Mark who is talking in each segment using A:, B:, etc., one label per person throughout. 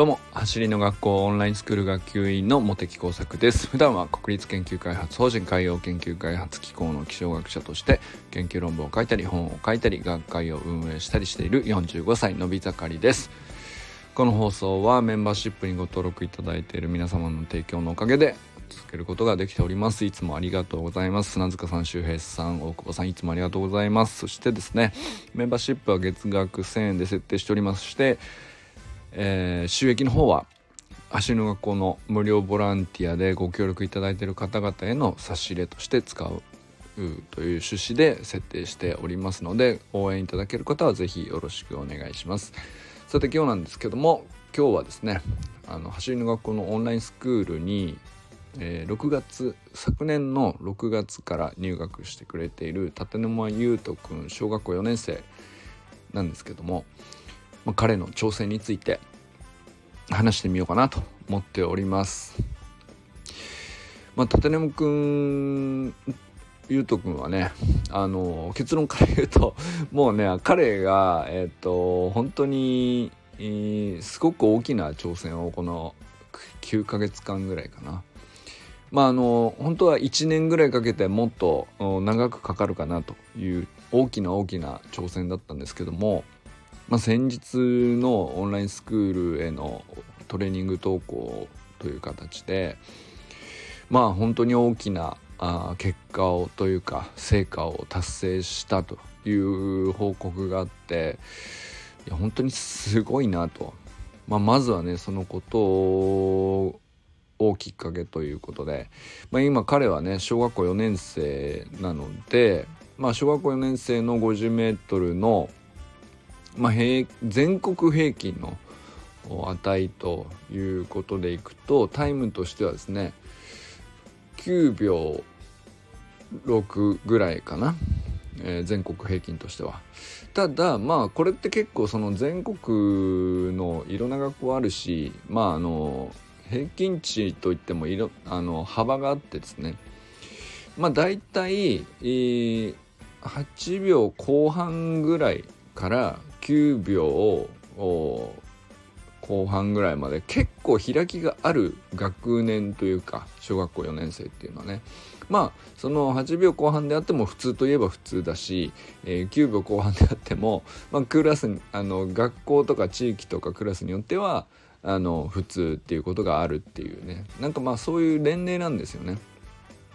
A: どうも走りの学校オンラインスクール学級委員の茂木耕作です。普段は国立研究開発法人海洋研究開発機構の気象学者として研究論文を書いたり本を書いたり学会を運営したりしている45歳のび盛りです。この放送はメンバーシップにご登録いただいている皆様の提供のおかげで続けることができております。いつもありがとうございます。砂塚さん周平さん大久保さんいつもありがとうございます。そしてですねメンバーシップは月額1000円で設定しておりましてえー、収益の方は足の学校の無料ボランティアでご協力いただいている方々への差し入れとして使うという趣旨で設定しておりますので応援いただける方は是非よろしくお願いします。さて今日なんですけども今日はですねあの走りの学校のオンラインスクールに、えー、6月昨年の6月から入学してくれている立沼優斗くん小学校4年生なんですけどもまあ、彼の挑戦について話してみようかなと思っております。まあ、立沼くんゆうとくんはねあの結論から言うと もうね彼がえっ、と本当に、えー、すごく大きな挑戦をこの9ヶ月間ぐらいかなまああの本当は1年ぐらいかけてもっと長くかかるかなという大きな大きな挑戦だったんですけどもまあ、先日のオンラインスクールへのトレーニング投稿という形でまあ本当に大きなあ結果をというか成果を達成したという報告があっていや本当にすごいなと、まあ、まずはねそのことをきっかけということで、まあ、今彼はね小学校4年生なので、まあ、小学校4年生の 50m のまあ、全国平均の値ということでいくとタイムとしてはですね9秒6ぐらいかな、えー、全国平均としては。ただまあこれって結構その全国のいろんな学校あるしまああの平均値といってもいろあの幅があってですねまあ大体、えー、8秒後半ぐらいから9秒後半ぐらいまで結構開きがある学年というか小学校4年生っていうのはねまあその8秒後半であっても普通といえば普通だし、えー、9秒後半であっても、まあ、クラスあの学校とか地域とかクラスによってはあの普通っていうことがあるっていうねなんかまあそういう年齢なんですよね。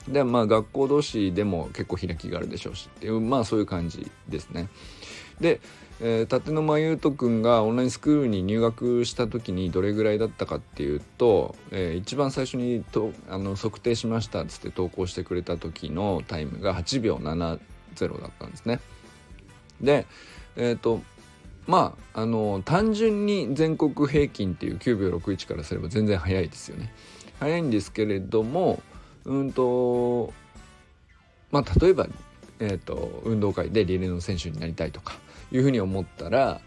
A: でまあ学校同士でも結構開きがあるでしょうしっていうまあそういう感じですね。で、えー、立沼優斗くんがオンラインスクールに入学した時にどれぐらいだったかっていうと、えー、一番最初にとあの測定しましたっつって投稿してくれた時のタイムが8秒70だったんですね。でえっ、ー、とまああの単純に全国平均っていう9秒61からすれば全然早いですよね。早いんですけれどもうんとまあ例えばえーと、運動会でリレーの選手になりたいとかいうふうに思ったら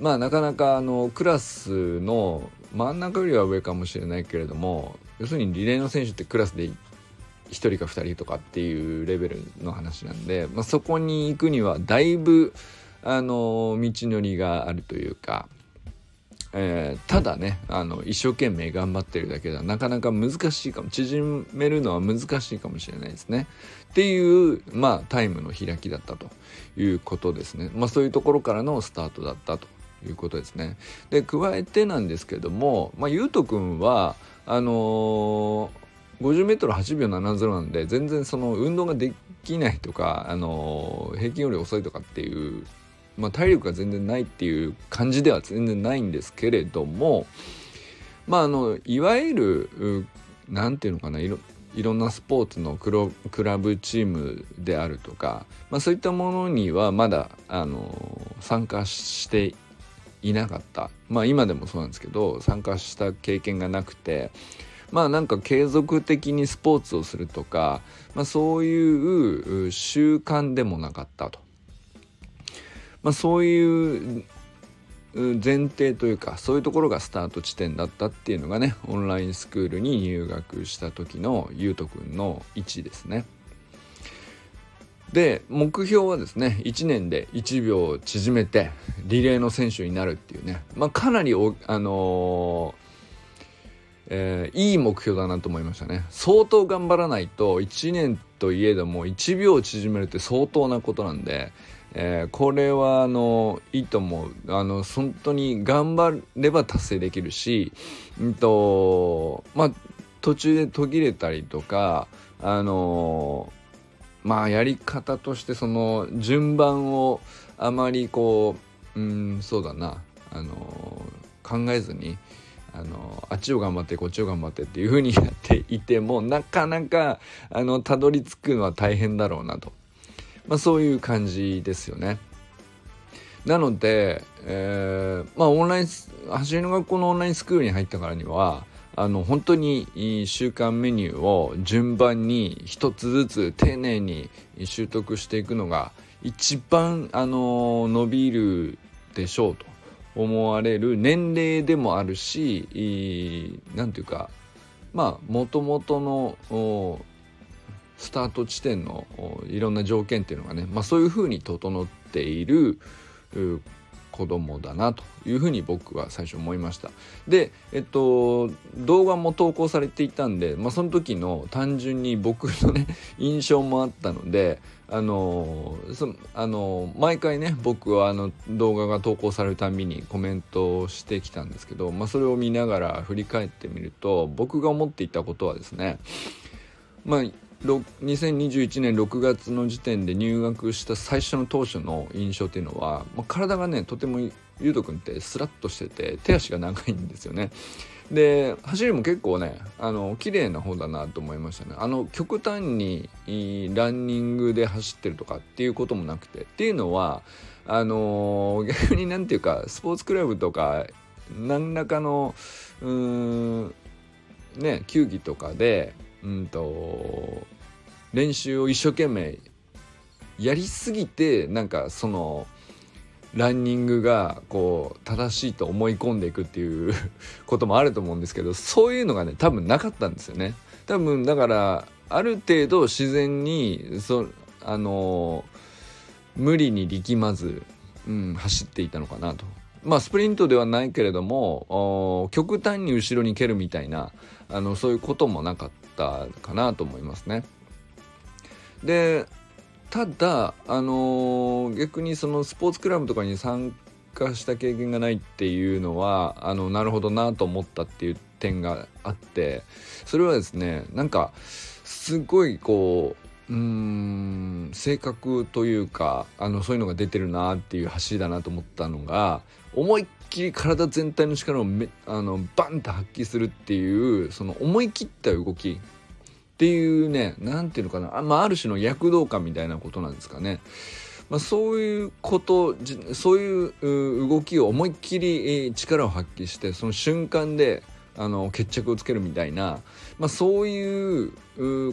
A: まあなかなかあのクラスの真ん中よりは上かもしれないけれども要するにリレーの選手ってクラスで1人か2人とかっていうレベルの話なんで、まあ、そこに行くにはだいぶあの道のりがあるというかえー、ただねあの一生懸命頑張ってるだけではなかなか難しいかも。縮めるのは難しいかもしれないですね。っていうまあタイムの開きだったということですね。まあそういうところからのスタートだったということですね。で加えてなんですけどもまあゆうとくんはあのー 50m8 秒70なんで全然その運動ができないとか、あのー、平均より遅いとかっていうまあ、体力が全然ないっていう感じでは全然ないんですけれどもまああのいわゆる何て言うのかないろいろんなスポーツのクロクラブチームであるとか、まあ、そういったものにはまだあの参加していなかったまあ今でもそうなんですけど参加した経験がなくてまあなんか継続的にスポーツをするとか、まあ、そういう習慣でもなかったと。まあ、そういう前提というかそういうところがスタート地点だったっていうのがねオンラインスクールに入学した時のゆうとくんの位置ですね。で目標はですね1年で1秒縮めてリレーの選手になるっていうね、まあ、かなりお、あのーえー、いい目標だなと思いましたね相当頑張らないと1年といえども1秒縮めるって相当なことなんで、えー、これはあのいいと思う。あの本当に頑張れば達成できるし、うんとまあ、途中で途切れたりとかあのまあやり方としてその順番をあまりこううんそうだな。あの考えずにあのあっちを頑張ってこっちを頑張ってっていう風にやっていてもなかなかあのたどり着くのは大変だろうなと、まあ、そういう感じですよね。なので、えー、まあオンライン走りの学校のオンラインスクールに入ったからにはあの本当に習慣メニューを順番に一つずつ丁寧に習得していくのが一番あの伸びるでしょうと思われる年齢でもあるし何ていうかまあもともとのスタート地点のいろんな条件っていうのがね、まあ、そういうふうに整っている子供だなというふうに僕は最初思いました。でえっと動画も投稿されていたんで、まあ、その時の単純に僕のね 印象もあったのであのそあの毎回ね僕はあの動画が投稿されるたびにコメントをしてきたんですけど、まあ、それを見ながら振り返ってみると僕が思っていたことはですねまあ2021年6月の時点で入学した最初の当初の印象っていうのは、まあ、体がねとてもゆうとくんってスラッとしてて手足が長いんですよね。で走りも結構ねあの綺麗な方だなと思いましたねあの極端にランニングで走ってるとかっていうこともなくてっていうのはあの逆になんていうかスポーツクラブとか何らかのうーんね球技とかでうんと練習を一生懸命やりすぎてなんかそのランニングがこう正しいと思い込んでいくっていう こともあると思うんですけどそういうのがね多分なかったんですよね。多分だからある程度自然にそあの無理に力まず、うん、走っていたのかなと。まあスプリントではないけれども極端に後ろに蹴るみたいなあのそういうこともなかったかなと思いますね。でただあのー、逆にそのスポーツクラブとかに参加した経験がないっていうのはあのなるほどなと思ったっていう点があってそれはですねなんかすごいこううん性格というかあのそういうのが出てるなっていう走りだなと思ったのが思いっきり体全体の力をめあのバンと発揮するっていうその思い切った動きっていうね何ていうのかなあ,、まあ、ある種の躍動感みたいなことなんですかね。まあ、そういうことそういう動きを思いっきり力を発揮してその瞬間であの決着をつけるみたいな、まあ、そういう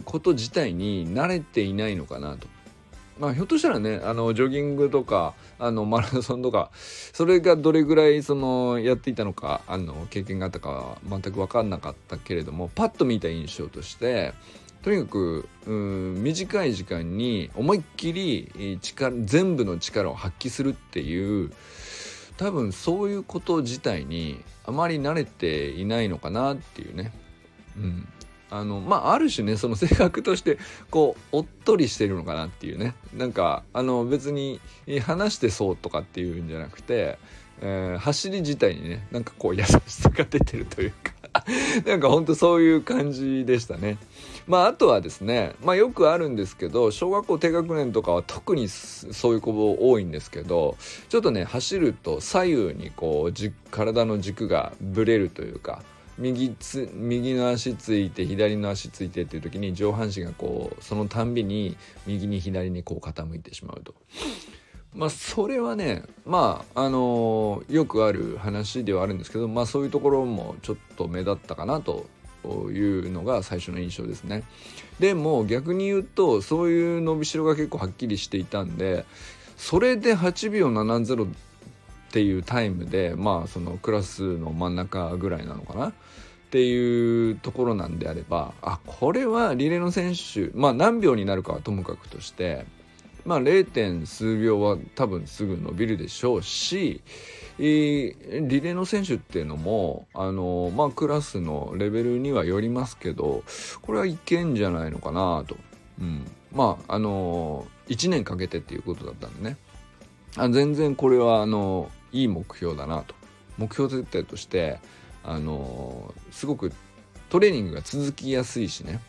A: こと自体に慣れていないのかなと。まあ、ひょっとしたらねあのジョギングとかあのマラソンとかそれがどれぐらいそのやっていたのかあの経験があったかは全く分かんなかったけれどもパッと見た印象としてとにかくうん短い時間に思いっきり力全部の力を発揮するっていう多分そういうこと自体にあまり慣れていないのかなっていうね。うんあのまあある種ねその性格としてこうおっとりしてるのかなっていうねなんかあの別に話してそうとかっていうんじゃなくて、えー、走り自体にねなんかこう優しさが出てるというか なんかほんとそういう感じでしたね。まああとはですねまあよくあるんですけど小学校低学年とかは特にそういう子も多いんですけどちょっとね走ると左右にこう体の軸がぶれるというか右つ右の足ついて左の足ついてっていう時に上半身がこうそのたんびに右に左にこう傾いてしまうと。まあそれはねまああのー、よくある話ではあるんですけどまあそういうところもちょっと目立ったかなというのが最初の印象ですね。でも逆に言うとそういう伸びしろが結構はっきりしていたんでそれで8秒70っていうタイムでまあそのクラスの真ん中ぐらいなのかな？っていうところなんであればあこれはリレーの選手まあ何秒になるかはともかくとしてまあ 0. 数秒は多分すぐ伸びるでしょうし、えー、リレーの選手っていうのもあのまあクラスのレベルにはよりますけどこれはいけんじゃないのかなと、うん、まああの1年かけてっていうことだったんでね。あ全然これはあのいい目標だなと。目標設定としてあのすごくトレーニングが続きやすいしね。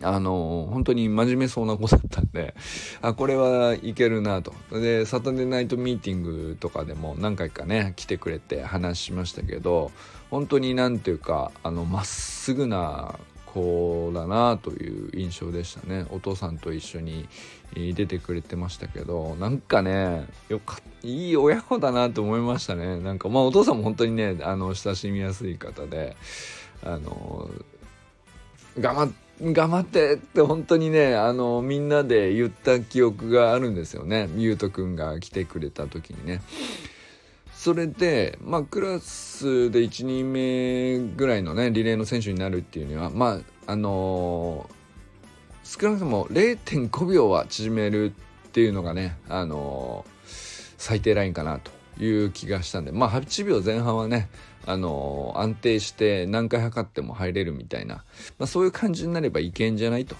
A: あの本当に真面目そうな子だったんで あこれはいけるなと。でサタデーナイトミーティングとかでも何回かね来てくれて話しましたけど本当に何ていうかあのまっすぐな子だなという印象でしたね。お父さんと一緒に出てくれてましたけどなんかねよかいい親子だなと思いましたね。なんかまあお父さんも本当にねあの親しみやすい方であの頑張って頑張ってって本当にねあのみんなで言った記憶があるんですよね。ゆうとくんが来てくれた時にね。それでまあクラスで1人目ぐらいのねリレーの選手になるっていうにはまああのー、少なくとも0.5秒は縮めるっていうのがねあのー、最低ラインかなという気がしたんでまあ8秒前半はねあの安定して何回測っても入れるみたいな、まあ、そういう感じになればいけんじゃないと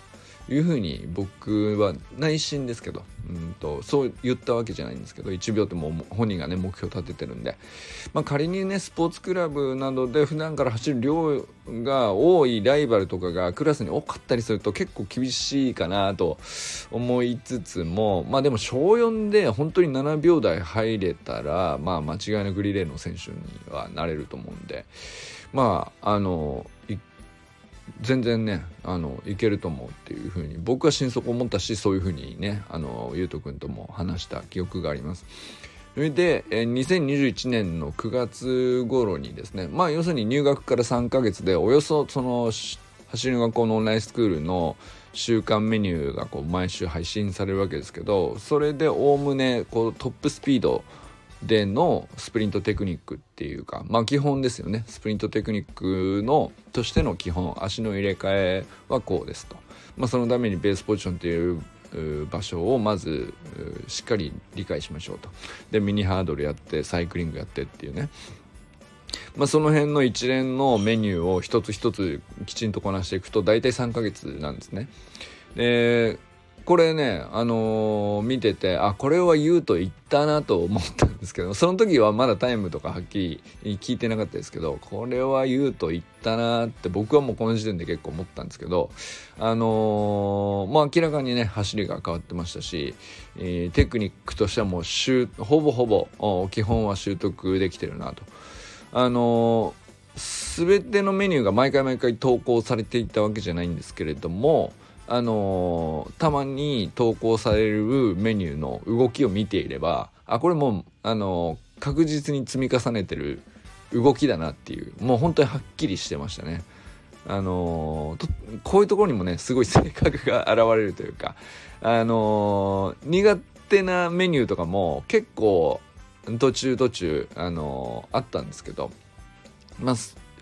A: いうふうに僕は内心ですけどうんとそう言ったわけじゃないんですけど1秒ってもう本人がね目標立ててるんで、まあ、仮にねスポーツクラブなどで普段から走る量が多いライバルとかがクラスに多かったりすると結構厳しいかなと思いつつもまあでも小4で本当に7秒台入れたらまあ間違いなくリレーの選手にはなれると思うんで。まああの全然ねあのいけると思うっていうふうに僕は心底思ったしそういうふうにねあのゆうとくんとも話した記憶があります。それで2021年の9月頃にですねまあ要するに入学から3ヶ月でおよそその走りの学校のオンラインスクールの週間メニューがこう毎週配信されるわけですけどそれでおおむねこうトップスピードでのスプリントテクニックっていうかまあ基本ですよね。スプリントテクニックのとしての基本足の入れ替えはこうですと、まあ、そのためにベースポジションっていう場所をまずしっかり理解しましょうと。でミニハードルやってサイクリングやってっていうね。まあ、その辺の一連のメニューを一つ一つきちんとこなしていくと大体3ヶ月なんですね。でこれね、あのー、見てて、あ、これは言うと言ったなと思ったんですけど、その時はまだタイムとかはっきり聞いてなかったですけど、これは言うと言ったなって僕はもうこの時点で結構思ったんですけど、あのー、まあ明らかにね、走りが変わってましたし、えー、テクニックとしてはもうほぼほぼ基本は習得できてるなと。あの全てのメニューが毎回毎回投稿されていたわけじゃないんですけれども、あの、たまに投稿されるメニューの動きを見ていればあこれもう、あの、確実に積み重ねてる動きだなっていうもう本当にはっきりしてましたね。あの、こういうところにもねすごい性格が現れるというか、あの苦手なメニューとかも結構途中途中、あのあったんですけどまあ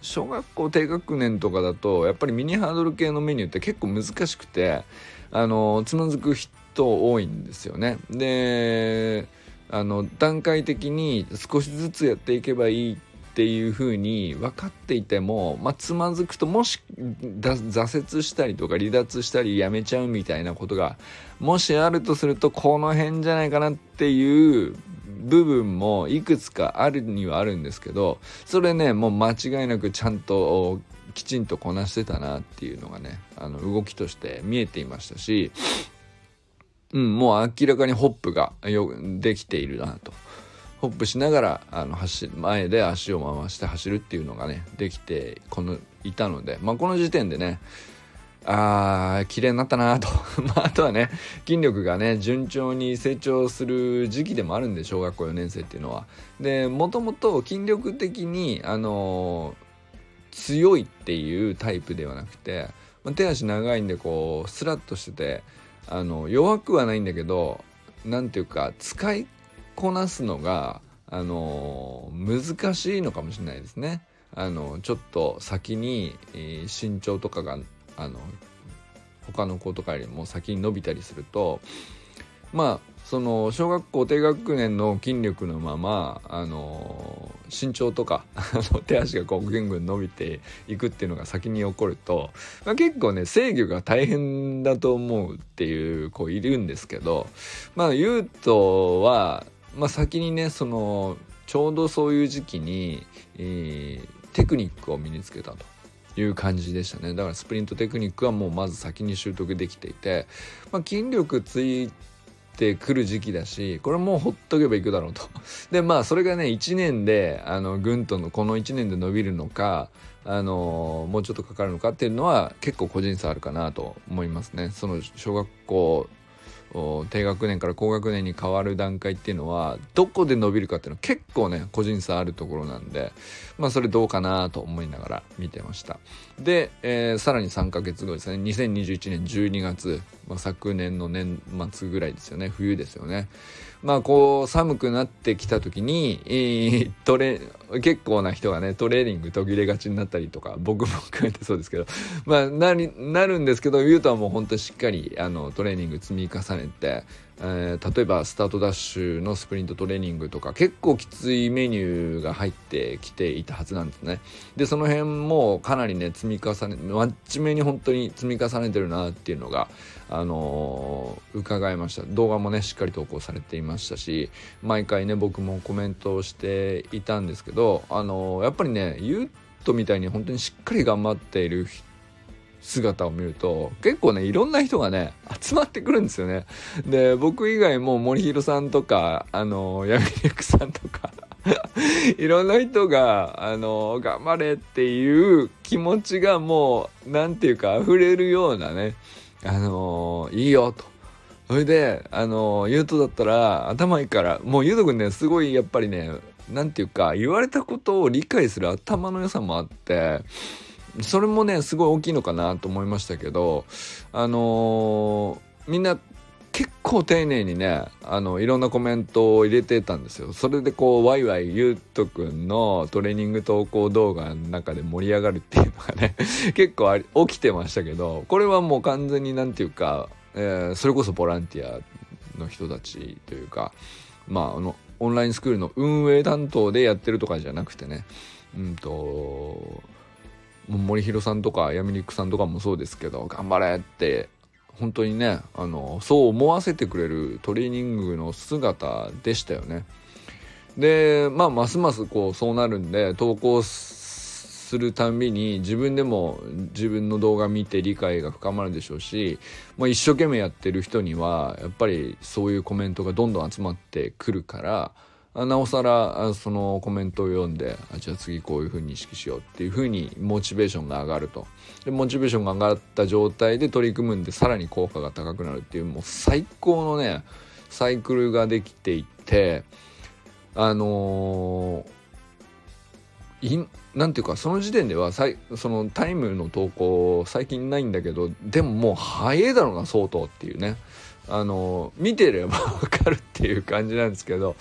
A: 小学校低学年とかだとやっぱりミニハードル系のメニューって結構難しくてあのつまずく人多いんですよね。であの段階的に少しずつやっていけばいいっていう風に分かっていても、まあ、つまずくともし挫折したりとか離脱したりやめちゃうみたいなことがもしあるとするとこの辺じゃないかなっていう部分もいくつかあるにはあるんですけどそれねもう間違いなくちゃんときちんとこなしてたなっていうのがねあの動きとして見えていましたし、うん、もう明らかにホップがよできているなと。ホップしながらあの走前で足を回して走るっていうのがねできてこのいたので、まあ、この時点でねあー綺麗になったなと まあ、あとはね筋力がね順調に成長する時期でもあるんで小学校4年生っていうのは。でもともと筋力的に、あのー、強いっていうタイプではなくて、まあ、手足長いんでこうスラッとしててあの弱くはないんだけど何ていうか使いこなすのが、あの、難しいのかもしれないですね。あのちょっと先に、えー、身長とかがあの他の子とかよりも先に伸びたりするとまあその小学校低学年の筋力のままあの身長とか手足がこうぐんぐん伸びていくっていうのが先に起こると、まあ、結構ね制御が大変だと思うっていう子いるんですけどまあゆうとは、まあ、先にねそのちょうどそういう時期に、えー、テクニックを身につけたと。いう感じでしたねだからスプリントテクニックはもうまず先に習得できていて、まあ、筋力ついてくる時期だしこれもうほっとけばいくだろうと でまあそれがね1年であのぐんとのこの1年で伸びるのかあのもうちょっとかかるのかっていうのは結構個人差あるかなと思いますねその小学校低学年から高学年に変わる段階っていうのはどこで伸びるかっていうのは結構ね個人差あるところなんでまあそれどうかなと思いながら見てました。で、えー、さらに3ヶ月後ですね。2021年12月、まあ、昨年の年末ぐらいですよね。冬ですよね。まあこう寒くなってきた時に、えー、トレ結構な人がねトレーニング途切れがちになったりとか僕も含めてそうですけどまあななるんですけどゆうとはもうほんとしっかりあのトレーニング積み重ねてえー、例えばスタートダッシュのスプリントトレーニングとか結構きついメニューが入ってきていたはずなんですね。でその辺もかなりね積み重ね真面目に本当に積み重ねてるなっていうのがあのー、伺いました。動画もねしっかり投稿されていましたし毎回ね僕もコメントをしていたんですけどあのー、やっぱりねユートみたいに本当にしっかり頑張っている人姿を見ると結構ねいろんな人がね集まってくるんですよね。で僕以外も森弘さんとかあの闇クさんとか いろんな人があの頑張れっていう気持ちがもう何て言うか溢れるようなねあのいいよと。それであのゆうとだったら頭いいからもうゆうとくんねすごいやっぱりね何て言うか言われたことを理解する頭の良さもあってそれもねすごい大きいのかなと思いましたけどあのー、みんな結構丁寧にねあのいろんなコメントを入れてたんですよ。それでこうワイワイゆうとくんのトレーニング投稿動画の中で盛り上がるっていうのがね 結構あり起きてましたけどこれはもう完全になんていうか、えー、それこそボランティアの人たちというかまああのオンラインスクールの運営担当でやってるとかじゃなくてねうんと森弘さんとか闇肉さんとかもそうですけど頑張れって本当にねあのそう思わせてくれるトレーニングの姿でしたよね。でまあますますこうそうなるんで投稿するたびに自分でも自分の動画見て理解が深まるでしょうし、まあ、一生懸命やってる人にはやっぱりそういうコメントがどんどん集まってくるからなおさらそのコメントを読んであじゃあ次こういうふうに意識しようっていうふうにモチベーションが上がると。でモチベーションが上がった状態で取り組むんでさらに効果が高くなるっていうもう最高のねサイクルができていてあのー、いなんていうかその時点ではさいそのタイムの投稿最近ないんだけどでももう早いだろうな相当っていうね。あの見てればわかるっていう感じなんですけど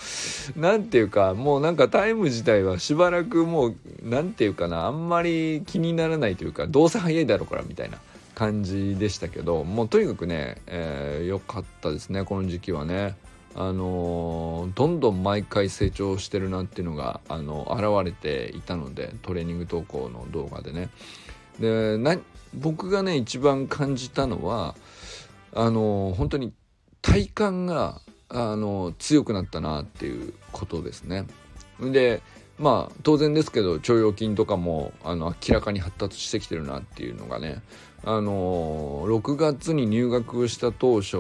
A: 何ていうかもうなんかタイム自体はしばらくもう何ていうかなあんまり気にならないというかどうせ早いだろうからみたいな感じでしたけどもうとにかくね良、えー、かったですねこの時期はね。あのー、どんどん毎回成長してるなっていうのがあの現れていたのでトレーニング投稿の動画でね。で僕がね一番感じたのはあの本当に体感があの強くなったなっていうことですね。でまあ当然ですけど腸腰筋とかもあの明らかに発達してきてるなっていうのがねあの6月に入学した当初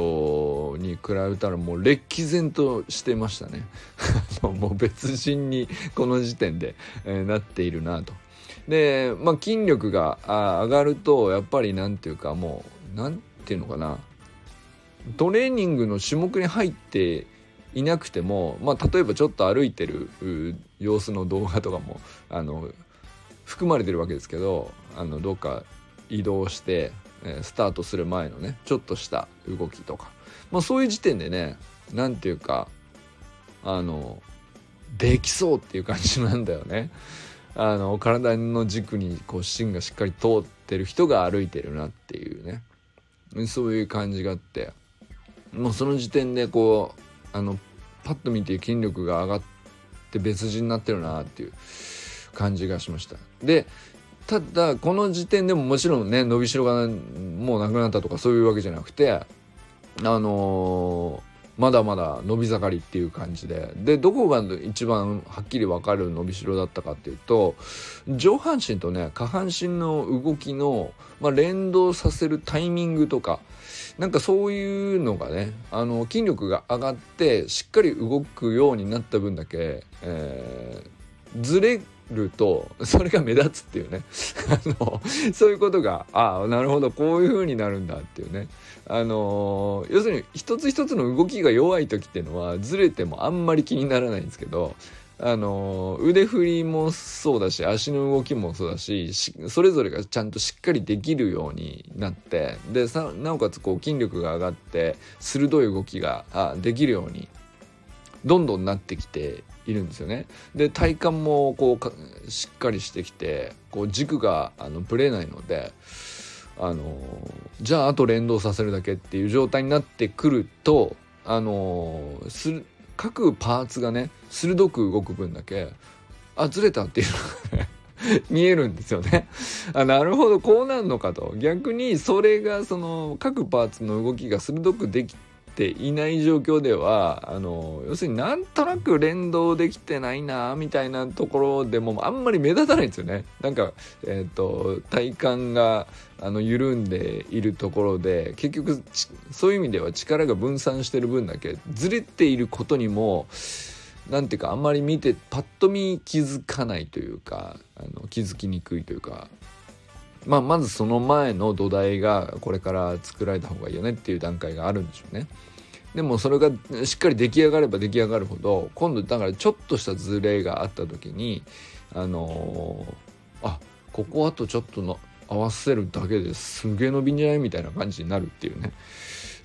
A: に比べたらもう歴然としてましたね。もう別人にこの時点で、えー、なっているなと。でまあ筋力が上がるとやっぱりなんていうかもうなんていうのかな。トレーニングの種目に入っていなくても、まあ、例えばちょっと歩いてる様子の動画とかもあの含まれてるわけですけどあのどっか移動して、えスタートする前のねちょっとした動きとか、まあ、そういう時点でね何て言うかあのできそうっていう感じなんだよね。あの体の軸にこう芯がしっかり通ってる人が歩いてるなっていうね。そういう感じがあって。もうその時点でこうあのパッと見て筋力が上がって別人になってるなっていう感じがしました。でただこの時点でももちろんね伸びしろがもうなくなったとかそういうわけじゃなくてあのーまだまだ伸び盛りっていう感じででどこが一番はっきり分かる伸びしろだったかっていうと上半身とね下半身の動きの、まあ、連動させるタイミングとかなんかそういうのがねあの筋力が上がってしっかり動くようになった分だけ、えー、ずれるとそれが目立つっていうね。あのそういうことがああなるほどこういう風になるんだっていうね。あの要するに一つ一つの動きが弱い時っていうのはずれてもあんまり気にならないんですけどあの腕振りもそうだし足の動きもそうだしそれぞれがちゃんとしっかりできるようになってでなおかつこう筋力が上がって鋭い動きがあできるようにどんどんなってきているんですよね。で体幹もこうしっかりしてきてこう軸があのぶれないのであのじゃああと連動させるだけっていう状態になってくるとあのす各パーツがね鋭く動く分だけあずれたっていうのがね見えるんですよね。あなるほどこうなるのかと逆にそれがその各パーツの動きが鋭くできていない状況ではあの要するになんとなく連動できてないなみたいなところでもあんまり目立たないんですよね。なんか、えーと、体幹があの緩んでいるところで結局そういう意味では力が分散してる分だけずれていることにも何ていうかあんまり見てパッと見気づかないというかあの気づきにくいというかまあ、まずその前の土台がこれから作られた方がいいよねっていう段階があるんでしょうね。でもそれがしっかり出来上がれば出来上がるほど今度だからちょっとしたズレがあった時にあのー、あここあとちょっとの合わせるだけですげえ伸びんじゃないみたいな感じになるっていうね。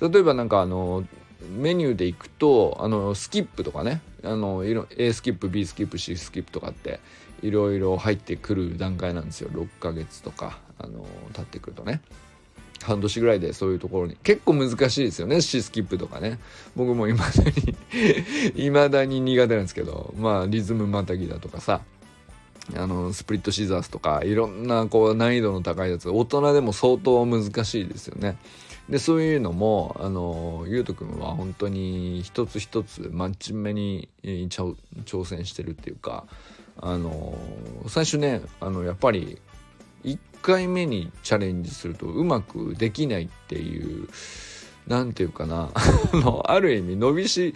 A: 例えばなんかあのメニューでいくとあのスキップとかねあの A スキップ B スキップ C スキップとかっていろいろ入ってくる段階なんですよ。6ヶ月とか。あの経ってくるとね。半年ぐらいでそういうところに結構難しいですよね。シースキップとかね。僕もいまだに いまだに苦手なんですけどまあリズムまたぎだとかさ。あのスプリットシザースとかいろんなこう難易度の高いやつ大人でも相当難しいですよね。でそういうのもあのゆうとくんは本当に一つ一つ真面目に挑戦してるっていうかあの最初ねあのやっぱり回目にチャレンジするとうまくできないっていう何て言うかな。ある意味伸びし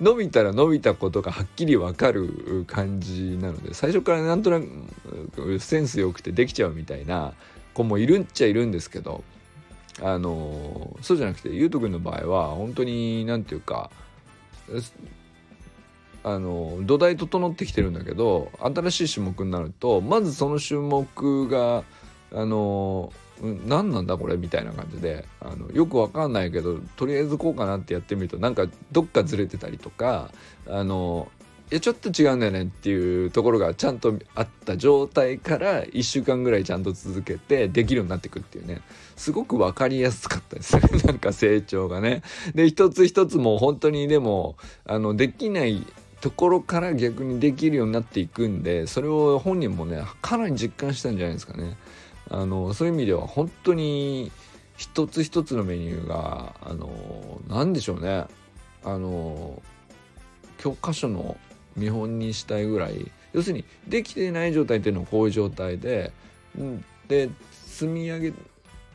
A: 伸びたら伸びたことがはっきり分かる感じなので最初からなんとなくセンス良くてできちゃうみたいな子もいるっちゃいるんですけどあのそうじゃなくてゆうとくんの場合は本当に何て言うかあの土台整ってきてるんだけど新しい種目になるとまずその種目があの何なんだこれみたいな感じであのよくわかんないけどとりあえずこうかなってやってみるとなんかどっかずれてたりとかあのいやちょっと違うんだよねっていうところがちゃんとあった状態から1週間ぐらいちゃんと続けてできるようになっていくっていうねすごく分かりやすかったですね なんか成長がね。で一つ一つも本当にでもあのできないところから逆にできるようになっていくんでそれを本人もねかなり実感したんじゃないですかね。あのそういう意味では本当に一つ一つのメニューがあの何でしょうね。あの教科書の見本にしたいぐらい。要するにできていない状態っていうのはこういう状態でで積み上げ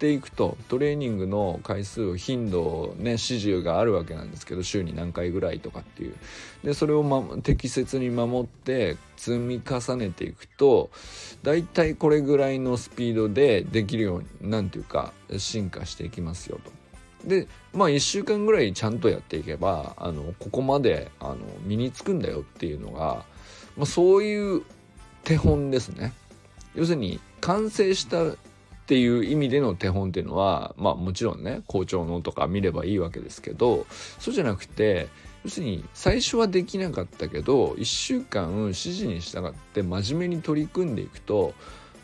A: ていくとトレーニングの回数頻度ね指示があるわけなんですけど週に何回ぐらいとかっていうでそれを、ま、適切に守って積み重ねていくとだいたいこれぐらいのスピードでできるように何ていうか進化していきますよと。でまあ1週間ぐらいちゃんとやっていけばあのここまであの身につくんだよっていうのが、まあ、そういう手本ですね。要するに完成したっていう意味での手本っていうのはまあもちろんね校長のとか見ればいいわけですけどそうじゃなくて要するに最初はできなかったけど1週間指示に従って真面目に取り組んでいくと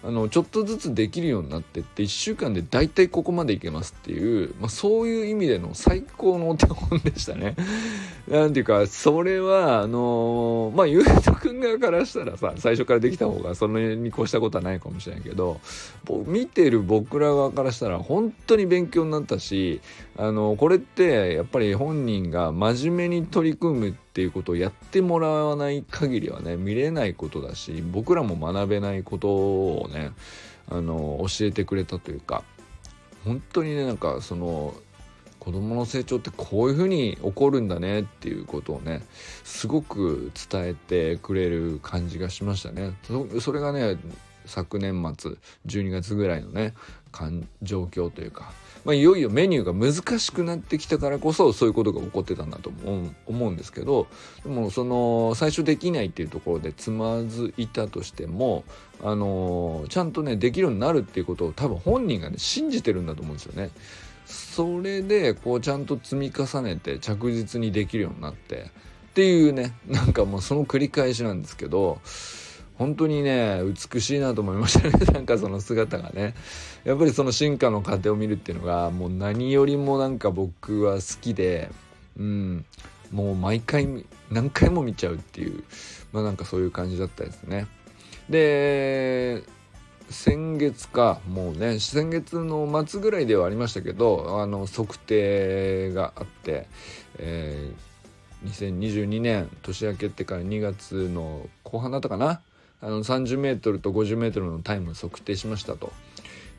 A: あのちょっとずつできるようになってって1週間で大体ここまでいけますっていう、まあ、そういう意味での最高のお手本でしたね。なんていうかそれはあのー、まあゆうとくん側からしたらさ最初からできた方がそのに越したことはないかもしれないけど見てる僕ら側からしたら本当に勉強になったしあのこれってやっぱり本人が真面目に取り組むっていうことをやってもらわない限りはね見れないことだし僕らも学べないことをねあの教えてくれたというか本当にねなんかその子供の成長ってこういうふうに起こるんだねっていうことをねすごく伝えてくれる感じがしましたね。それがね昨年末12月ぐらいのね状況というか、まあ、いよいよメニューが難しくなってきたからこそそういうことが起こってたんだと思うんですけどでもその最初できないっていうところでつまずいたとしてもあのちゃんとねできるようになるっていうことを多分本人がね信じてるんだと思うんですよね。それでこうちゃんと積み重ねて着実にできるようになってっていうねなんかもうその繰り返しなんですけど本当にね美しいなと思いましたね。なんかその姿がね。やっぱりその進化の過程を見るっていうのがもう何よりもなんか僕は好きでうん。もう毎回何回も見ちゃうっていうまあなんかそういう感じだったですね。で先月かもうね先月の末ぐらいではありましたけどあの測定があって、えー、2022年年明けてから2月の後半だったかなあの 30m と 50m のタイム測定しましたと。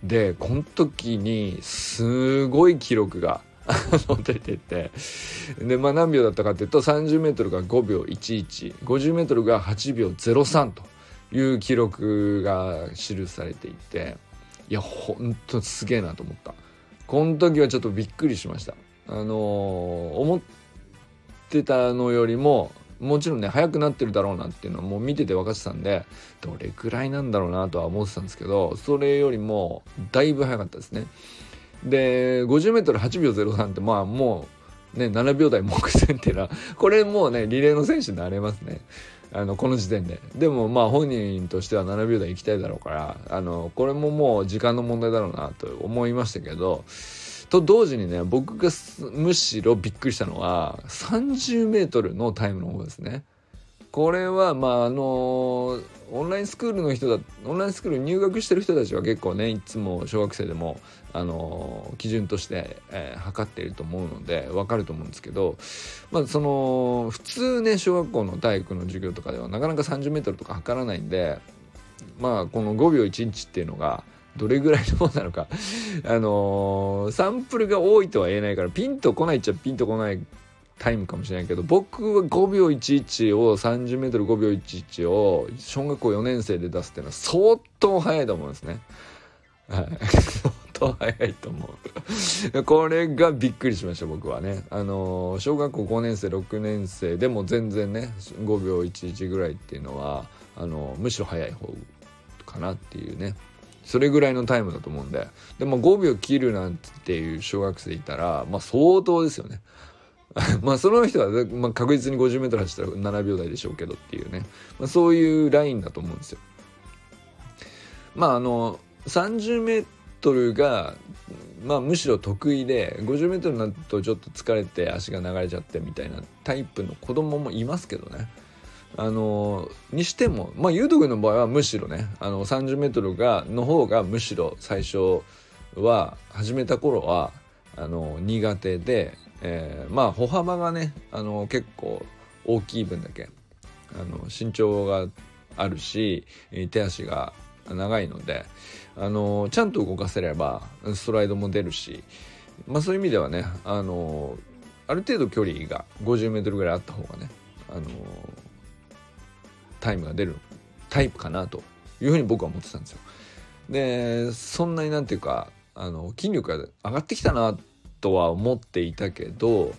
A: でこの時にすごい記録が出ててでまあ何秒だったかっていうと 30m が5秒 1150m が8秒03と。いう記録が記されていていやほんとすげえなと思ったこの時はちょっとびっくりしましたあのー、思ってたのよりももちろんね速くなってるだろうなっていうのはもう見てて分かってたんでどれくらいなんだろうなとは思ってたんですけどそれよりもだいぶ速かったですね。で 50m8 秒03ってまあもうね7秒台目前っていうのはこれもうねリレーの選手になれますね。あのこの時点で。でもまあ本人としては7秒台行きたいだろうからあのこれももう時間の問題だろうなと思いましたけどと同時にね僕がむしろびっくりしたのは 30m のタイムの方ですね。これはまああのオンラインスクールの人だオンラインスクール入学してる人たちは結構ねいつも小学生でもあの基準として、えー、測っていると思うので分かると思うんですけど、まあ、その普通ね小学校の体育の授業とかではなかなか 30m とか測らないんでまあこの5秒1日っていうのがどれぐらいのものなのか あのー、サンプルが多いとは言えないからピンとこないっちゃピンとこないタイムかもしれないけど僕は5秒11を 30m5 秒11を小学校4年生で出すっていうのは相当速いと思うんですね。はい、相当速いと思うこれがびっくりしました僕はね。あの小学校5年生6年生でも全然ね5秒11ぐらいっていうのはあのむしろ速い方かなっていうね。それぐらいのタイムだと思うんででも5秒切るなんていう小学生いたらまあ相当ですよね。まあその人は、まあ、確実に 50m 走ったら7秒台でしょうけどっていうね、まあ、そういうラインだと思うんですよ。まああの 30m が、まあ、むしろ得意で 50m になるとちょっと疲れて足が流れちゃってみたいなタイプの子供もいますけどね。あのにしてもまあゆうとくんの場合はむしろねあの 30m がの方がむしろ最初は始めた頃はあの苦手でえー、まあ歩幅がねあの結構大きい分だけあの身長があるし手足が長いのであのちゃんと動かせればストライドも出るし、まあ、そういう意味ではねあのある程度距離が 50m ぐらいあった方がねあのタイムが出るタイプかなというふうに僕は思ってたんですよ。でそんなになんていうかあの筋力が上がってきたなとは思っていたけど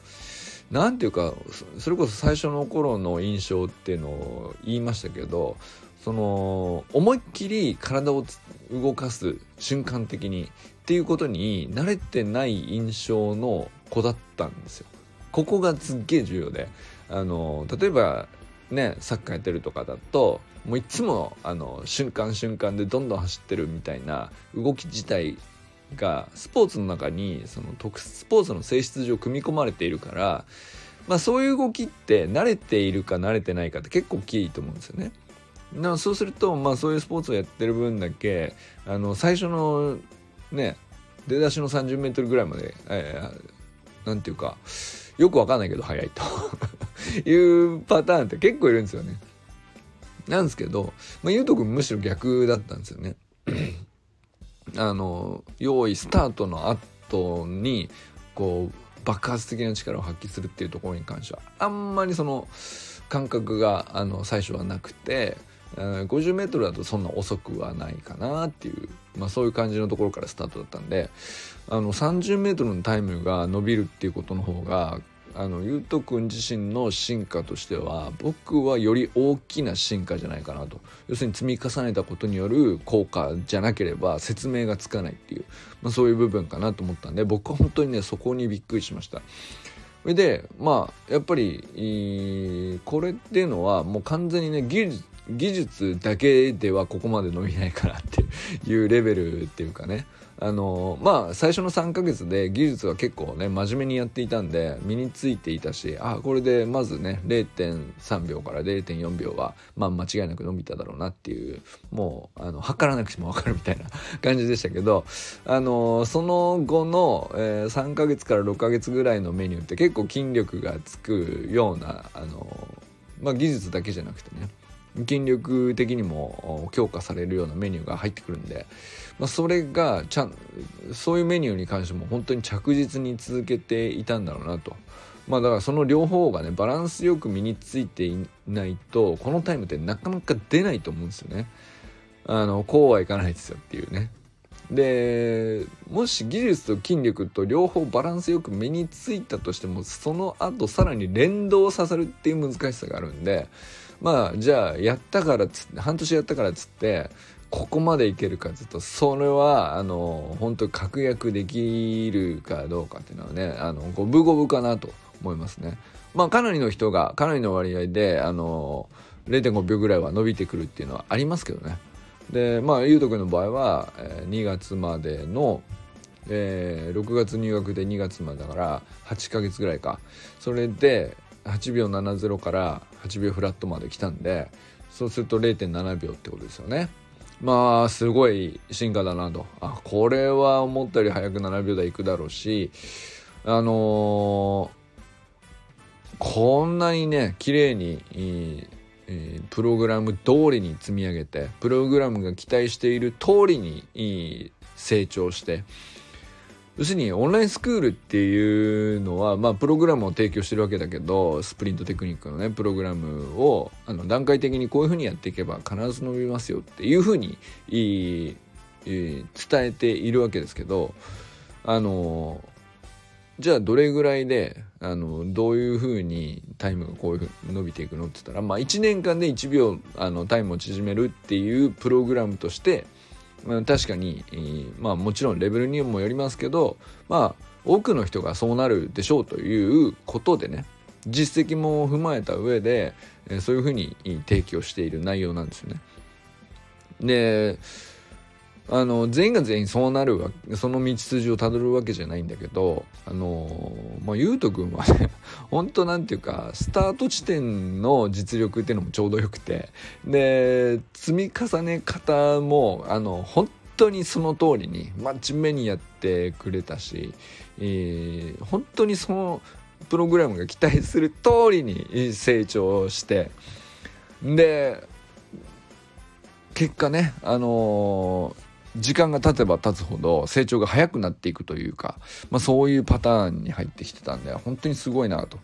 A: 何ていうかそれこそ最初の頃の印象っていうのを言いましたけどその思いっきり体を動かす瞬間的にっていうことに慣れてない印象の子だったんですよ。ここがすっげえ重要であの例えばねサッカーやってるとかだともういつもあの瞬間瞬間でどんどん走ってるみたいな動き自体がスポーツの中にその特スポーツの性質上組み込まれているからまあそういう動きって慣れているか慣れてないかって結構大きいと思うんですよね。なそうするとまあそういうスポーツをやってる分だけあの最初のね出だしの 30m ぐらいまで、えー、なんていうかよくわかんないけど速いというパターンって結構いるんですよね。なんですけど、まあ、ゆうとくんむしろ逆だったんですよね。あの用意スタートの後にこう爆発的な力を発揮するっていうところに関してはあんまりその感覚があの最初はなくて 50m だとそんな遅くはないかなっていう、まあ、そういう感じのところからスタートだったんであの 30m のタイムが伸びるっていうことの方があのゆうとくん自身の進化としては僕はより大きな進化じゃないかなと要するに積み重ねたことによる効果じゃなければ説明がつかないっていう、まあ、そういう部分かなと思ったんで僕は本当にねそこにびっくりしました。それでまあやっぱりこれっていうのはもう完全にね技術技術だけではここまで伸びないからっていうレベルっていうかねあのまあ最初の3ヶ月で技術は結構ね真面目にやっていたんで身についていたしあこれでまずね0.3秒から0.4秒はまあ間違いなく伸びただろうなっていうもうあの測らなくても分かるみたいな 感じでしたけどあのその後の、えー、3ヶ月から6ヶ月ぐらいのメニューって結構筋力がつくようなあの、まあ、技術だけじゃなくてね筋力的にも強化されるようなメニューが入ってくるんで、まあ、それがちゃんそういうメニューに関しても本当に着実に続けていたんだろうなと。まあだからその両方がねバランスよく身についていないとこのタイムってなかなか出ないと思うんですよね。あのこうはいかないですよっていうね。でもし技術と筋力と両方バランスよく身についたとしてもその後さらに連動させるっていう難しさがあるんでまあじゃあやったからつって半年やったからっつってここまでいけるかずっとそれはあの本当確約できるかどうかっていうのはねあの五分五分かなと思いますね。まあかなりの人がかなりの割合であの0.5秒ぐらいは伸びてくるっていうのはありますけどね。でまあゆうとくんの場合は、えー、2月までの、えー、6月入学で2月までだから8ヶ月ぐらいかそれで8秒70から8秒フラットまで来たんでそうすると0.7秒ってことですよねまあすごい進化だなと。あこれは思ったより早く7秒台いくだろうしあのー、こんなにね綺麗に、えー、プログラム通りに積み上げてプログラムが期待している通りに成長して要するにオンラインスクールっていうのは、まあ、プログラムを提供してるわけだけどスプリントテクニックのねプログラムをあの段階的にこういうふうにやっていけば必ず伸びますよっていうふうに伝えているわけですけどあのじゃあどれぐらいであのどういうふうにタイムがこういうふうに伸びていくのって言ったら、まあ、1年間で1秒あのタイムを縮めるっていうプログラムとして確かに、まあもちろんレベルにもよりますけどまあ多くの人がそうなるでしょうということでね実績も踏まえた上でそういうふうに提供している内容なんですよね。であの全員が全員そうなるわその道筋をたどるわけじゃないんだけどあのまあゆうとくんはね 本当なんていうかスタート地点の実力っていうのもちょうどよくてで積み重ね方もあの本当にその通りに真面目にやってくれたし、えー、本当にそのプログラムが期待する通りに成長してで結果ねあのー時間が経てば経つほど成長が早くなっていくというか、まあ、そういうパターンに入ってきてたんで本当にすごいなと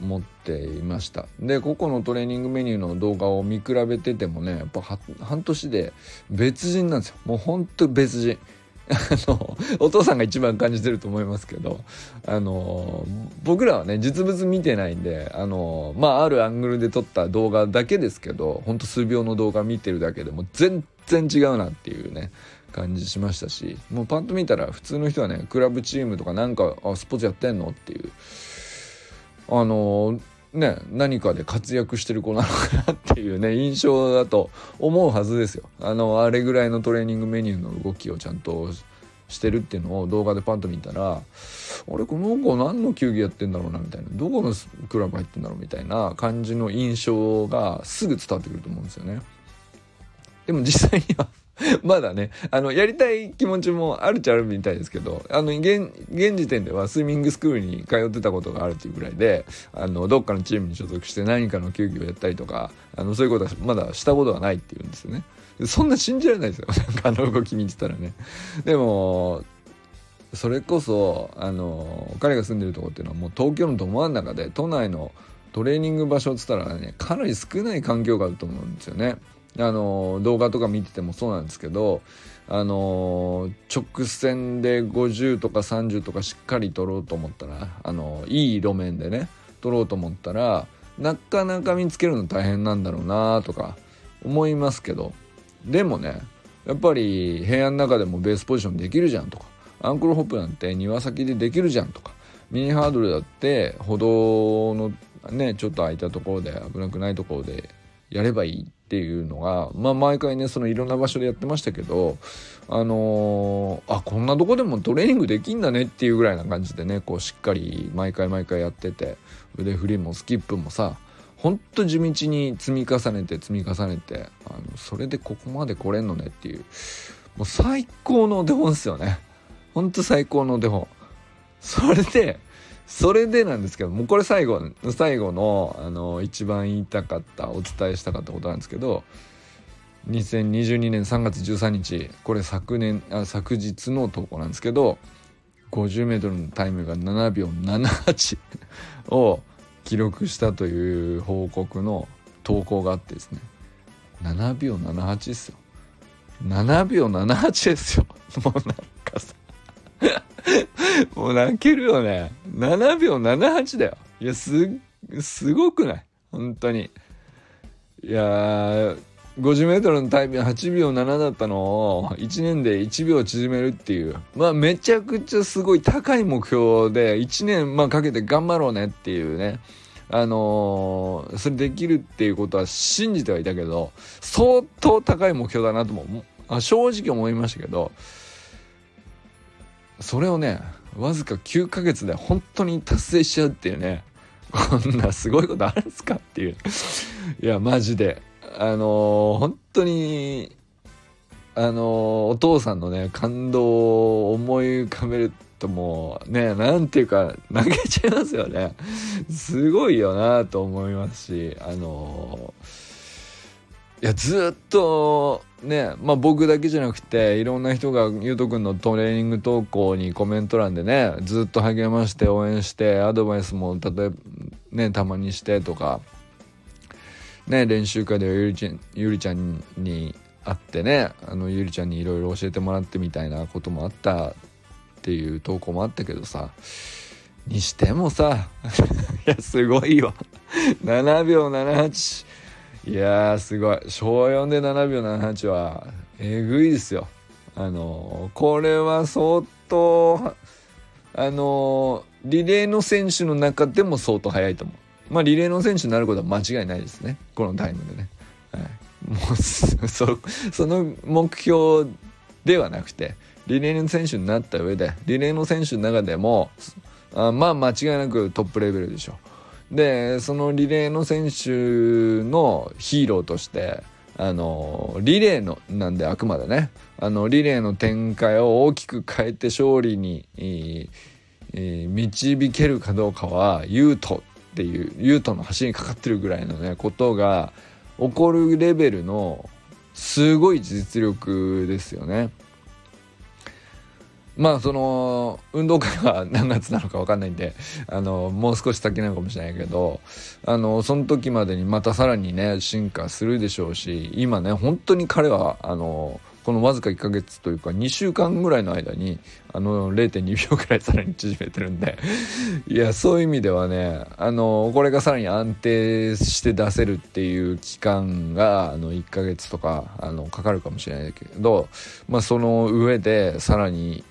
A: 思っていました。で個々のトレーニングメニューの動画を見比べててもねやっぱ半年で別人なんですよ。もう本当別人。あのお父さんが一番感じてると思いますけどあの僕らはね実物見てないんであのまああるアングルで撮った動画だけですけどほんと数秒の動画見てるだけでも全然違うなっていうね感じしましたしもうパッと見たら普通の人はねクラブチームとかなんかあスポーツやってんのっていうあのね何かで活躍してる子なのかなっていうね 印象だと思うはずですよあのあれぐらいのトレーニングメニューの動きをちゃんとしてるっていうのを動画でパンと見たらあれこの子何の球技やってんだろうなみたいなどこのクラブ入ってんだろうみたいな感じの印象がすぐ伝わってくると思うんですよね。でも実際には まだね、あの、やりたい気持ちもあるっちゃあるみたいですけど、あの、現、現時点ではスイミングスクールに通ってたことがあるっていうぐらいで、あの、どっかのチームに所属して何かの球技をやったりとか、あの、そういうことはまだしたことがないっていうんですよね。そんな信じられないですよ。なんかあの動き見てたらね。でも、それこそ、あの、彼が住んでるとこっていうのはもう東京のど真ん中で、都内のトレーニング場所っつったらね、かなり少ない環境があると思うんですよね。あの動画とか見ててもそうなんですけどあの直線で50とか30とかしっかり取ろうと思ったらあのいい路面でね取ろうと思ったらなかなか見つけるの大変なんだろうなとか思いますけど。でもねやっぱり部屋の中でもベースポジションできるじゃんとかアンクルホップなんて庭先でできるじゃんとかミニハードルだって歩道のねちょっと空いたところで危なくないところでやればいいっていうのが、まあ、毎回ねそのいろんな場所でやってましたけどあのー、あこんなとこでもトレーニングできんだねっていうぐらいな感じでねこうしっかり毎回毎回やってて腕振りもスキップもさほんと地道に積み重ねて積み重ねてあのそれでここまで来れんのねっていうもう最高のお手本ですよね。ほんと最高のお手本。それでそれでなんですけどもうこれ最後最後のあの一番言いたかったお伝えしたかったことなんですけど2022年3月13日これ昨年あ昨日の投稿なんですけど 50m のタイムが7秒78を記録したという報告の投稿があってですね。7秒78ですよ。7秒78ですよ。もうなんかさ もう泣けるよね。7秒78だよ。いや、す、すごくない？本当に。いやー、50メートルのタイム8秒7だったのを1年で1秒縮めるっていう。まあめちゃくちゃすごい高い目標で1年まあかけて頑張ろうねっていうね。あのー、それできるっていうことは信じてはいたけど、相当高い目標だなとも、正直思いましたけど、それをねわずか9ヶ月で本当に達成しちゃうっていうねこんなすごいことあるんですかっていう。いやマジで。あのー、本当にあのー、お父さんのね感動を思い浮かべるともうねなんていうか泣けちゃいますよね。すごいよなと思いますしあのー、いやずっとねまあ僕だけじゃなくていろんな人がゆうとくんのトレーニング投稿にコメント欄でねずっと励まして応援してアドバイスも例えねたまにしてとかね練習会ではゆりちゃんゆりちゃんに会ってねあのゆりちゃんにいろいろ教えてもらってみたいなこともあったっていう投稿もあったけどさにしてもさ いやすごいわ。7秒78いやすごい。小4で7秒78はえぐいですよ。あのこれは相当あのリレーの選手の中でも相当速いと思う。まあリレーの選手になることは間違いないですね。このタイムでね、はい、もうそ その目標ではなくてリレーの選手になった上でリレーの選手の中でもあまあ間違いなくトップレベルでしょう。でそのリレーの選手のヒーローとしてあのリレーのなんであくまでねあのリレーの展開を大きく変えて勝利に、えー、導けるかどうかはユートっていうユートの走りにかかってるぐらいのねことが起こるレベルのすごい実力ですよね。まあその運動会は何月なのか分かんないんであのもう少し先なのかもしれないけどあのその時までにまたさらにね進化するでしょうし今ね本当に彼はあのこのわずか1ヶ月というか2週間ぐらいの間にあの0.2秒くらいさらに縮めてるんでいやそういう意味ではねあのこれがさらに安定して出せるっていう期間があの1ヶ月とかあのかかるかもしれないけど、まあ、その上でさらに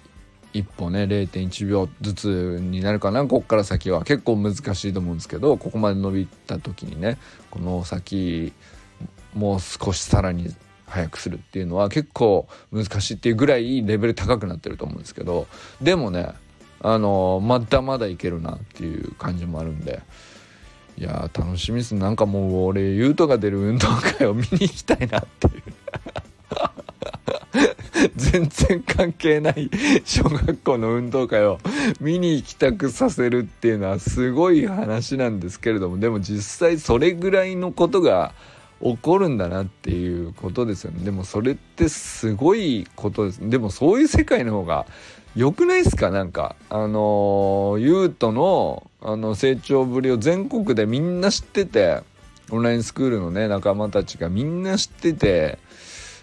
A: 一歩ね0.1秒ずつになるかな。こっから先は結構難しいと思うんですけどここまで伸びた時にねこの先もう少しさらに速くするっていうのは結構難しいっていうぐらいレベル高くなってると思うんですけどでもねあのまだまだいけるなっていう感じもあるんで。いや楽しみです。なんかもう俺優斗が出る運動会を見に行きたいなっていう。全然関係ない小学校の運動会を見に行きたくさせるっていうのはすごい話なんですけれどもでも実際それぐらいのことが起こるんだなっていうことですよね。でもそれってすごいことです。でもそういう世界の方が良くないですか？なんかあのゆうとのあの成長ぶりを全国でみんな知っててオンラインスクールのね仲間たちがみんな知ってて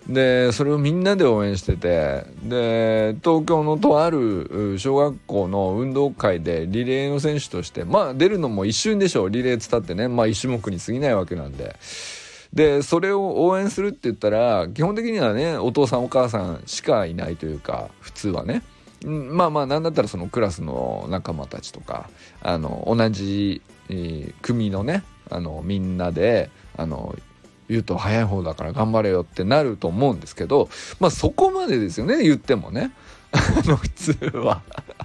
A: でそれをみんなで応援しててで東京のとある小学校の運動会でリレーの選手としてまあ出るのも一瞬でしょう。リレー伝ってね。まあ一種目に過ぎないわけなんで。でそれを応援するって言ったら基本的にはねお父さんお母さんしかいないというか普通はね。まあまあ何だったらそのクラスの仲間たちとかあの同じ、組のねあのみんなであの言うと早い方だから頑張れよってなると思うんですけどまあそこまでですよね言ってもね。あの普通は。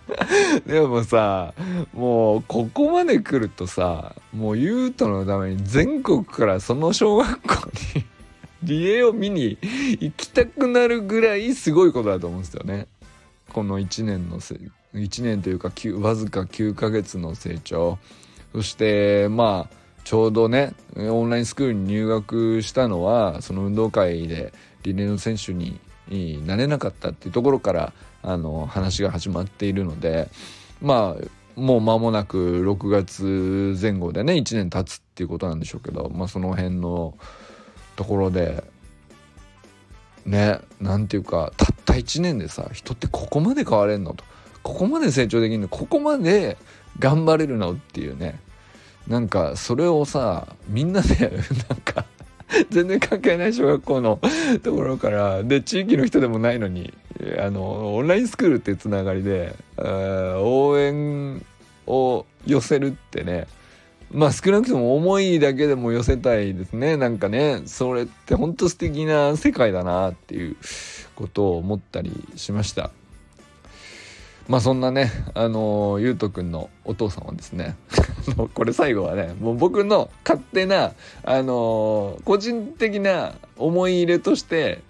A: でもさもうここまで来るとさもう優斗のために全国からその小学校にリレーを見に行きたくなるぐらいすごいことだと思うんですよね。この1年のせ1年というかわずか9ヶ月の成長。そしてまあちょうどねオンラインスクールに入学したのはその運動会でリレーの選手になれなかったっていうところからあの話が始まっているのでまあもう間もなく6月前後でね1年経つっていうことなんでしょうけど、まあ、その辺のところでねなんていうかたった1年でさ人ってここまで変われんのと。ここまで成長できるの。ここまで頑張れるのっていうね。なんかそれをさみんなで なんか全然関係ない小学校のところから。で地域の人でもないのにあのオンラインスクールっていうつながりで応援を寄せるってね。まあ少なくとも思いだけでも寄せたいですね。なんかねそれってほんと素敵な世界だなっていうことを思ったりしました。まあそんなねあのゆうとくんのお父さんはですね これ最後はねもう僕の勝手なあの個人的な思い入れとして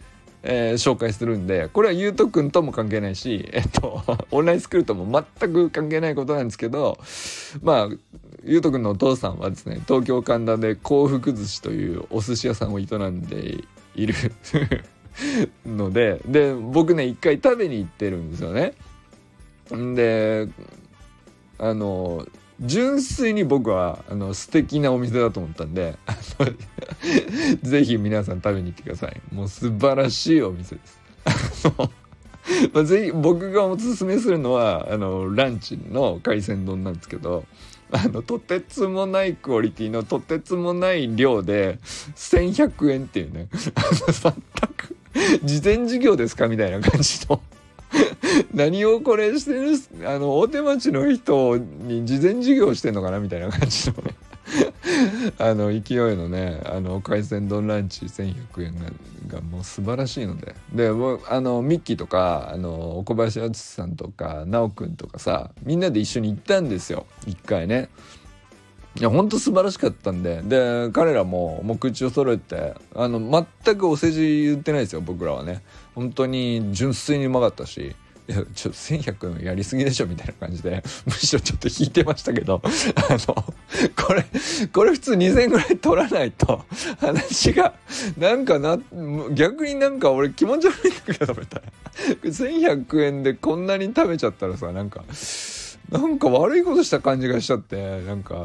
A: えー、紹介するんでこれはゆうとくんとも関係ないし、えっと、オンラインスクールとも全く関係ないことなんですけどまあゆうとくんのお父さんはですね東京神田で幸福寿司というお寿司屋さんを営んでいる のでで僕ね一回食べに行ってるんですよね。んであの純粋に僕はあの素敵なお店だと思ったんで ぜひ皆さん食べに行ってください。もう素晴らしいお店です。まあ、ぜひ僕がおすすめするのはあのランチの海鮮丼なんですけどあのとてつもないクオリティのとてつもない量で1100円っていうね全く事前事業ですか？みたいな感じの。何をこれしてるあの大手町の人に事前授業してんのかなみたいな感じの あの勢いのねあの海鮮丼ランチ1100円がもう素晴らしいので。であのミッキーとかあの小林敦さんとか奈くんとかさみんなで一緒に行ったんですよ。一回ね。いやほんと素晴らしかったんで。で彼らももう口を揃えてあの全くお世辞言ってないですよ僕らはね。本当に純粋にうまかったしいやちょっと1100やりすぎでしょみたいな感じで むしろちょっと引いてましたけど あのこれこれ普通2000円ぐらい取らないと話がなんかな逆になんか俺気持ち悪いんだけどみたい1100円でこんなに食べちゃったらさなんかなんか悪いことした感じがしちゃってなんか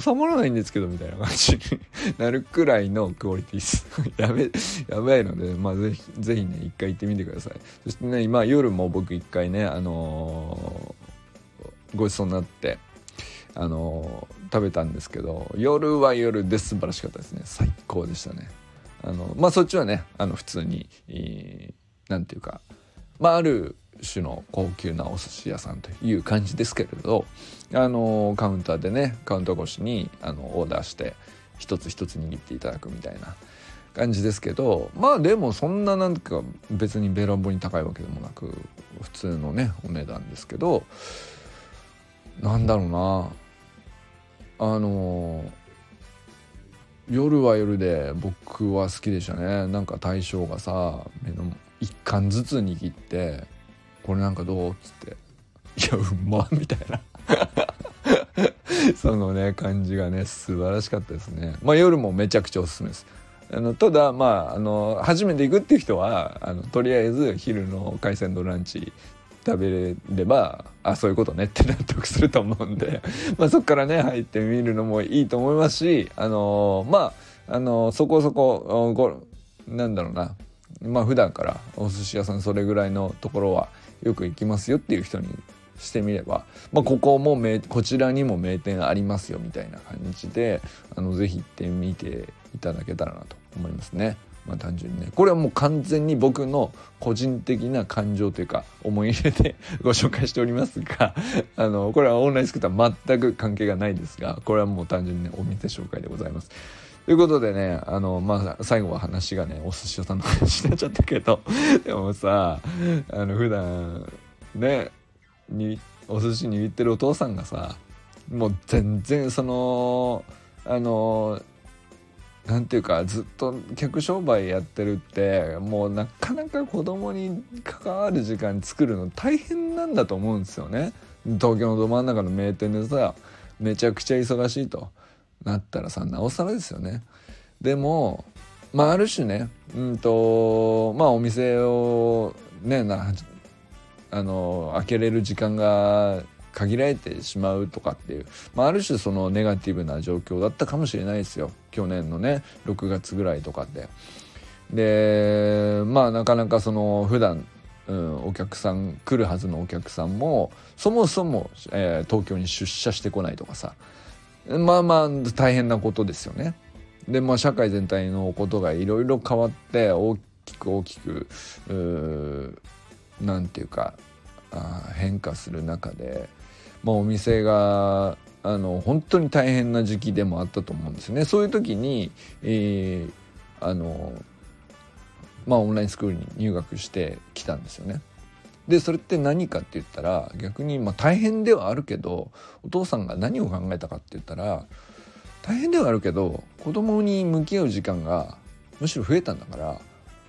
A: 収まらないんですけどみたいな感じに なるくらいのクオリティです。やべやばいのでまあぜひぜひね一回行ってみてください。そしてね今夜も僕一回ねあのー、ごちそうになってあのー、食べたんですけど夜は夜で素晴らしかったですね。最高でしたね。あのまあそっちはねあの普通に、えー、なんていうかまあある種の高級なお寿司屋さんという感じですけれどあのカウンターでねカウンター越しにあのオーダーして一つ一つ握っていただくみたいな感じですけどまあでもそんななんか別にべらぼうに高いわけでもなく普通のねお値段ですけどなんだろうな。あの夜は夜で僕は好きでしたね。なんか大将がさ目の一貫ずつ握って「これなんかどう?」っつって「いやうまっ」みたいな。そのね感じがね素晴らしかったですね。まあ夜もめちゃくちゃおすすめです。あのただまああの初めて行くっていう人はあのとりあえず昼の海鮮丼ランチ食べれればあそういうことねって納得すると思うんで。まあそこからね入ってみるのもいいと思いますしあのまああのそこそこごなんだろうな。まあ普段からお寿司屋さんそれぐらいのところはよく行きますよっていう人にしてみれば、まあ、ここもこちらにも名店ありますよみたいな感じであのぜひ行ってみていただけたらなと思いますね。まあ、単純にねこれはもう完全に僕の個人的な感情というか思い入れで ご紹介しておりますがあのこれはオンラインスクーター全く関係がないですがこれはもう単純にねお店紹介でございます。ということでねあのまあ最後は話がねお寿司屋さんの話になっちゃったけど でもさあの普段ねにお寿司握ってるお父さんがさもう全然そのあのなんていうかずっと客商売やってるってもうなかなか子供に関わる時間作るの大変なんだと思うんですよね。東京のど真ん中の名店でさめちゃくちゃ忙しいとなったらさなおさらですよね。でもまあある種ねうんとまあお店をねなあの開けれる時間が限られてしまうとかっていう、まあ、ある種そのネガティブな状況だったかもしれないですよ去年のね6月ぐらいとかで。でまあなかなかその普段うん、お客さん来るはずのお客さんもそもそも、えー、東京に出社してこないとかさまあまあ大変なことですよね。でまあ社会全体のことがいろいろ変わって大きく大きく何て言うかあ変化する中でまあ、お店があの本当に大変な時期でもあったと思うんですね。そういう時に、えー、あのまあオンラインスクールに入学してきたんですよね。でそれって何かって言ったら逆にまあ大変ではあるけどお父さんが何を考えたかって言ったら大変ではあるけど子供に向き合う時間がむしろ増えたんだから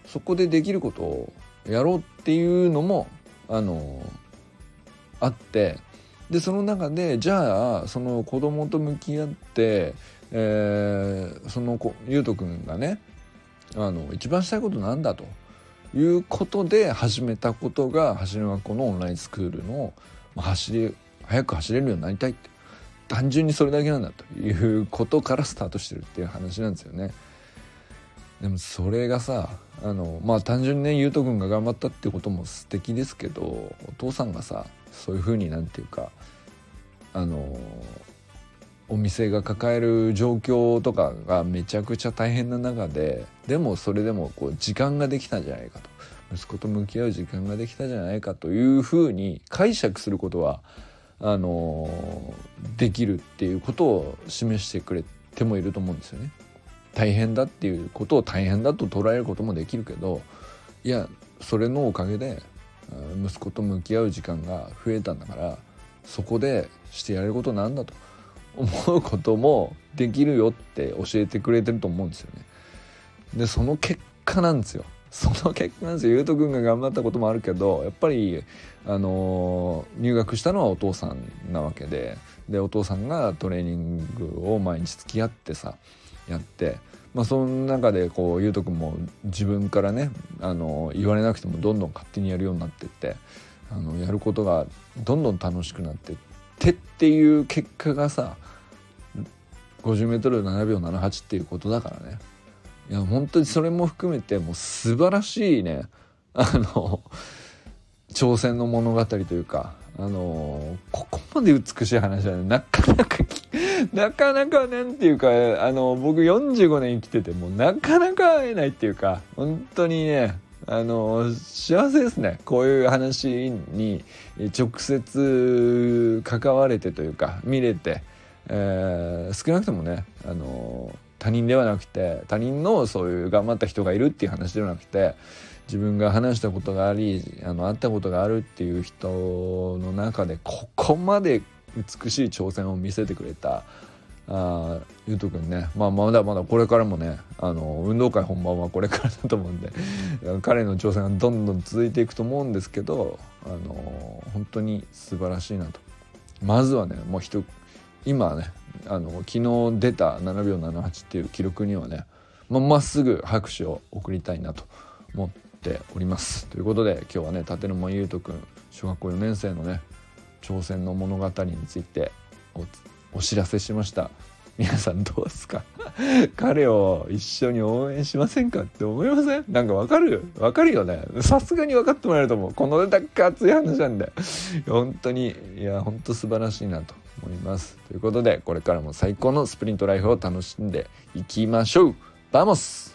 A: そこでできることをやろうっていうのもあのあってでその中でじゃあその子供と向き合って、えー、その子ゆうとくんがねあの一番したいことなんだと。いうことで始めたことが走り学校のオンラインスクールの走り早く走れるようになりたいって単純にそれだけなんだということからスタートしてるっていう話なんですよね。でもそれがさあのまあ単純にねゆうとくんが頑張ったってことも素敵ですけどお父さんがさそういうふうになんていうかあのお店が抱える状況とかがめちゃくちゃ大変な中ででもそれでもこう時間ができたんじゃないかと息子と向き合う時間ができたじゃないかというふうに解釈することはあのできるっていうことを示してくれてもいると思うんですよね。大変だっていうことを大変だと捉えることもできるけどいやそれのおかげで息子と向き合う時間が増えたんだからそこでしてやれることなんだと思うこともできるよって教えてくれてると思うんですよね。でその結果なんですよ。その結果なんですよ。ゆうとくんが頑張ったこともあるけどやっぱりあの入学したのはお父さんなわけででお父さんがトレーニングを毎日付き合ってさやってまあ、その中でこうゆうとくんも自分からねあの言われなくてもどんどん勝手にやるようになってってあのやることがどんどん楽しくなってってっていう結果がさ 50m7 秒78っていうことだからね。いや本当にそれも含めてもう素晴らしいね。あの挑戦の物語というかあのここまで美しい話はねなかなかなかなかなんていうかあの僕45年生きててもうなかなか会えないっていうか本当にねあの幸せですね。こういう話に直接関われてというか見れて、えー、少なくともねあの他人ではなくて他人のそういう頑張った人がいるっていう話ではなくて自分が話したことがありあの会ったことがあるっていう人の中でここまで美しい挑戦を見せてくれたあゆうとくんね、まあ、まだまだこれからもねあの運動会本番はこれからだと思うんで 彼の挑戦がどんどん続いていくと思うんですけどあの本当に素晴らしいなと。まずはねもう今ねあの昨日出た7秒78っていう記録にはねままっすぐ拍手を送りたいなと思っております。ということで今日はね立沼優斗くん小学校4年生のね挑戦の物語についておお知らせしました。皆さんどうですか？彼を一緒に応援しませんかって思いません？なんかわかる？わかるよね。さすがに分かってもらえると思う。このだけ熱い話なんで。本当にいや本当素晴らしいなと。思います。ということでこれからも最高のスプリントライフを楽しんでいきましょう。 Vamos